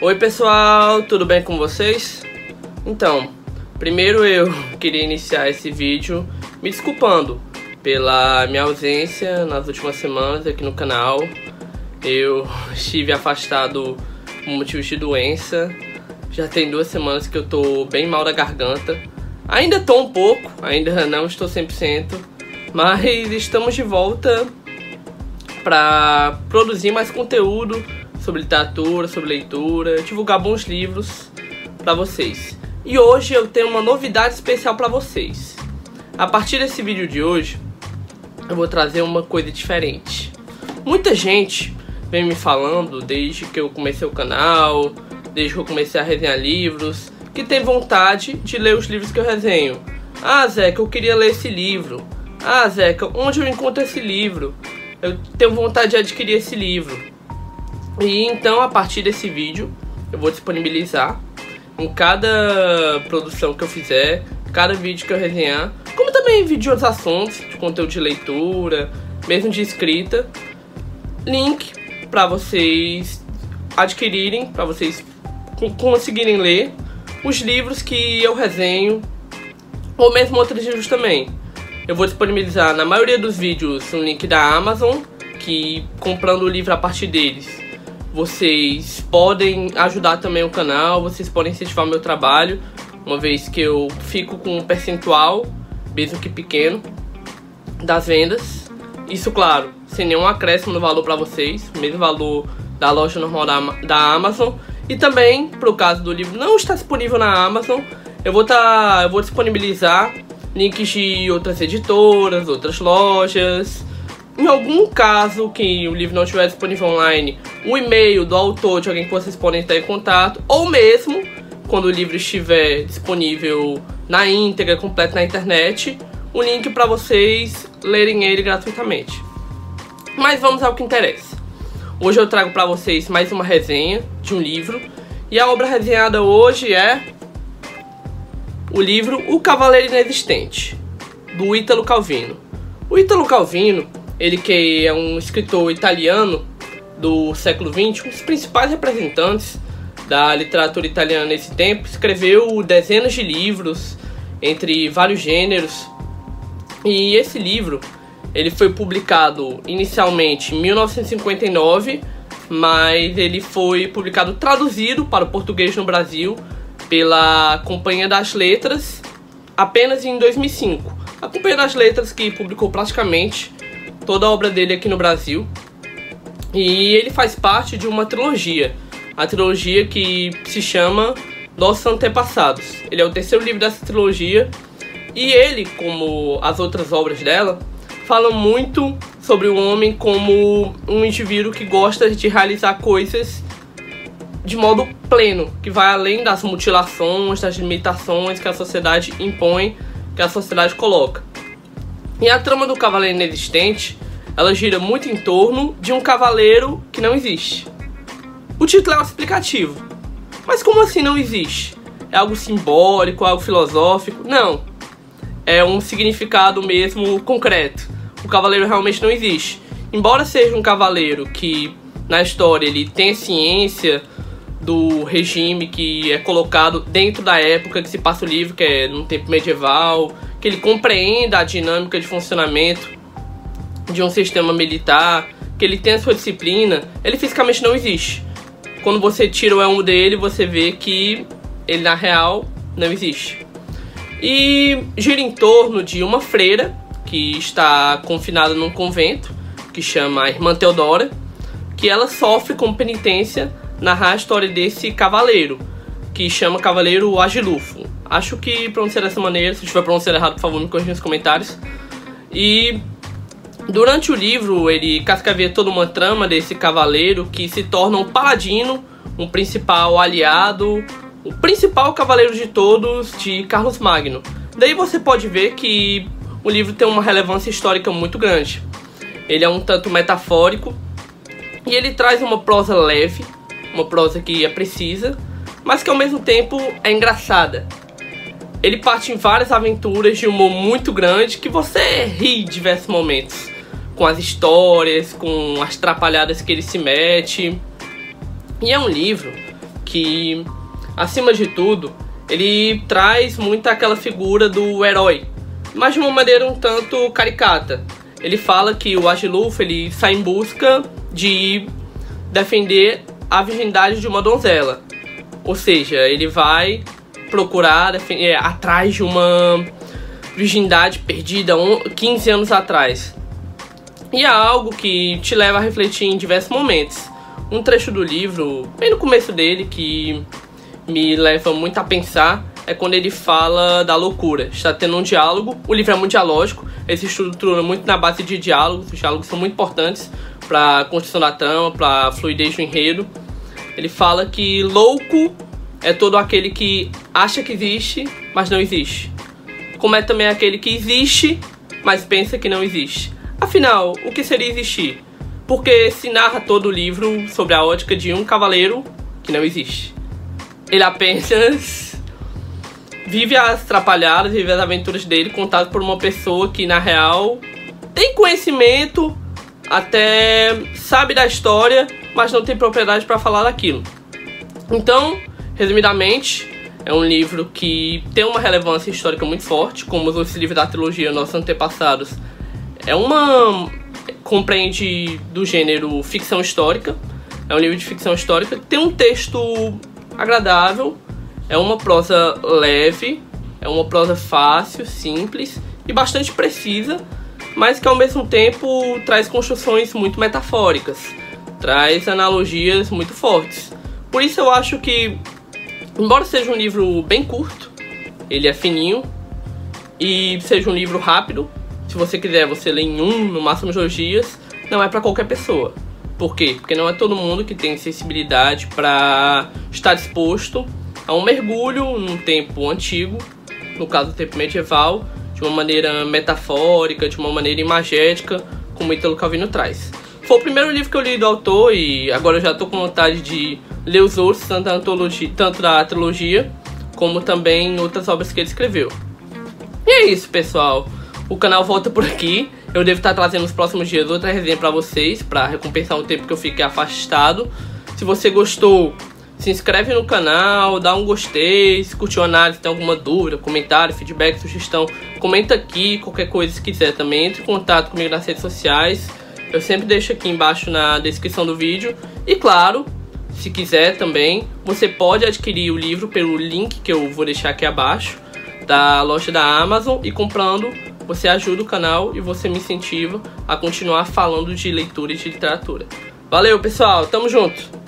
Oi pessoal, tudo bem com vocês? Então, primeiro eu queria iniciar esse vídeo me desculpando pela minha ausência nas últimas semanas aqui no canal. Eu estive afastado por motivos de doença. Já tem duas semanas que eu tô bem mal da garganta. Ainda tô um pouco, ainda não estou 100%, mas estamos de volta para produzir mais conteúdo sobre literatura, sobre leitura, divulgar bons livros para vocês. E hoje eu tenho uma novidade especial para vocês. A partir desse vídeo de hoje, eu vou trazer uma coisa diferente. Muita gente vem me falando desde que eu comecei o canal, desde que eu comecei a resenhar livros, que tem vontade de ler os livros que eu resenho. Ah, Zeca, eu queria ler esse livro. Ah, Zeca, onde eu encontro esse livro? Eu tenho vontade de adquirir esse livro. E então, a partir desse vídeo, eu vou disponibilizar em cada produção que eu fizer, cada vídeo que eu resenhar, como também vídeo de outros assuntos, de conteúdo de leitura, mesmo de escrita, link para vocês adquirirem, para vocês conseguirem ler os livros que eu resenho, ou mesmo outros livros também. Eu vou disponibilizar na maioria dos vídeos um link da Amazon, que comprando o livro a partir deles vocês podem ajudar também o canal, vocês podem incentivar o meu trabalho, uma vez que eu fico com um percentual, mesmo que pequeno, das vendas. Isso, claro, sem nenhum acréscimo no valor para vocês, mesmo valor da loja normal da, da Amazon. E também, para o caso do livro não estar disponível na Amazon, eu vou, tá, eu vou disponibilizar links de outras editoras, outras lojas, em algum caso que o livro não estiver disponível online, o e-mail do autor de alguém que vocês podem estar em contato, ou mesmo quando o livro estiver disponível na íntegra, completo na internet, o link para vocês lerem ele gratuitamente. Mas vamos ao que interessa. Hoje eu trago para vocês mais uma resenha de um livro, e a obra resenhada hoje é o livro O Cavaleiro Inexistente, do Ítalo Calvino. O Ítalo Calvino ele que é um escritor italiano do século XX, um dos principais representantes da literatura italiana nesse tempo, escreveu dezenas de livros entre vários gêneros. E esse livro, ele foi publicado inicialmente em 1959, mas ele foi publicado traduzido para o português no Brasil pela Companhia das Letras apenas em 2005. A Companhia das Letras que publicou praticamente toda a obra dele aqui no Brasil. E ele faz parte de uma trilogia, a trilogia que se chama Nossos Antepassados. Ele é o terceiro livro dessa trilogia e ele, como as outras obras dela, fala muito sobre o homem como um indivíduo que gosta de realizar coisas de modo pleno, que vai além das mutilações, das limitações que a sociedade impõe, que a sociedade coloca. E a trama do Cavaleiro Inexistente, ela gira muito em torno de um cavaleiro que não existe. O título é explicativo. Mas como assim não existe? É algo simbólico, algo filosófico? Não. É um significado mesmo concreto. O cavaleiro realmente não existe. Embora seja um cavaleiro que na história ele tem ciência do regime que é colocado dentro da época que se passa o livro, que é no tempo medieval, que ele compreenda a dinâmica de funcionamento de um sistema militar, que ele tenha sua disciplina, ele fisicamente não existe. Quando você tira o elmo dele, você vê que ele na real não existe. E gira em torno de uma freira que está confinada num convento, que chama a Irmã Teodora, que ela sofre como penitência narrar a história desse cavaleiro, que chama Cavaleiro Agilufo. Acho que pronunciar dessa maneira, se estiver pronunciando errado, por favor, me corrija nos comentários. E durante o livro, ele cascaveia toda uma trama desse cavaleiro que se torna um paladino, um principal aliado, o principal cavaleiro de todos de Carlos Magno. Daí você pode ver que o livro tem uma relevância histórica muito grande. Ele é um tanto metafórico e ele traz uma prosa leve, uma prosa que é precisa, mas que ao mesmo tempo é engraçada. Ele parte em várias aventuras de humor muito grande que você ri em diversos momentos. Com as histórias, com as trapalhadas que ele se mete. E é um livro que, acima de tudo, ele traz muito aquela figura do herói, mas de uma maneira um tanto caricata. Ele fala que o Agilulfo ele sai em busca de defender a virgindade de uma donzela. Ou seja, ele vai procurar é, atrás de uma virgindade perdida 15 anos atrás. E é algo que te leva a refletir em diversos momentos. Um trecho do livro, bem no começo dele, que me leva muito a pensar é quando ele fala da loucura. Está tendo um diálogo, o livro é muito dialógico, ele se estrutura muito na base de diálogos, os diálogos são muito importantes para a construção da trama, para a fluidez do enredo. Ele fala que louco é todo aquele que acha que existe, mas não existe. Como é também aquele que existe, mas pensa que não existe. Afinal, o que seria existir? Porque se narra todo o livro sobre a ótica de um cavaleiro que não existe. Ele apenas vive as atrapalhadas, vive as aventuras dele contado por uma pessoa que na real tem conhecimento, até sabe da história, mas não tem propriedade para falar daquilo. Então, resumidamente, é um livro que tem uma relevância histórica muito forte, como os livros da trilogia Nossos Antepassados. É uma compreende do gênero ficção histórica. É um livro de ficção histórica. Tem um texto agradável, é uma prosa leve, é uma prosa fácil, simples e bastante precisa, mas que ao mesmo tempo traz construções muito metafóricas, traz analogias muito fortes. Por isso eu acho que, embora seja um livro bem curto, ele é fininho e seja um livro rápido, se você quiser você lê em um, no máximo dois dias, não é para qualquer pessoa. Por quê? Porque não é todo mundo que tem sensibilidade para estar disposto a um mergulho num tempo antigo, no caso do tempo medieval, de uma maneira metafórica, de uma maneira imagética, como Italo Calvino traz. Foi o primeiro livro que eu li do autor e agora eu já estou com vontade de ler os outros, tanto da, antologia, tanto da trilogia, como também outras obras que ele escreveu. E é isso, pessoal. O canal volta por aqui. Eu devo estar trazendo nos próximos dias outra resenha para vocês, para recompensar o tempo que eu fiquei afastado. Se você gostou, se inscreve no canal, dá um gostei, se curtiu a análise, tem alguma dúvida, comentário, feedback, sugestão, comenta aqui, qualquer coisa se quiser também, entre em contato comigo nas redes sociais. Eu sempre deixo aqui embaixo na descrição do vídeo. E claro, se quiser também, você pode adquirir o livro pelo link que eu vou deixar aqui abaixo da loja da Amazon e comprando você ajuda o canal e você me incentiva a continuar falando de leitura e de literatura. Valeu, pessoal. Tamo junto.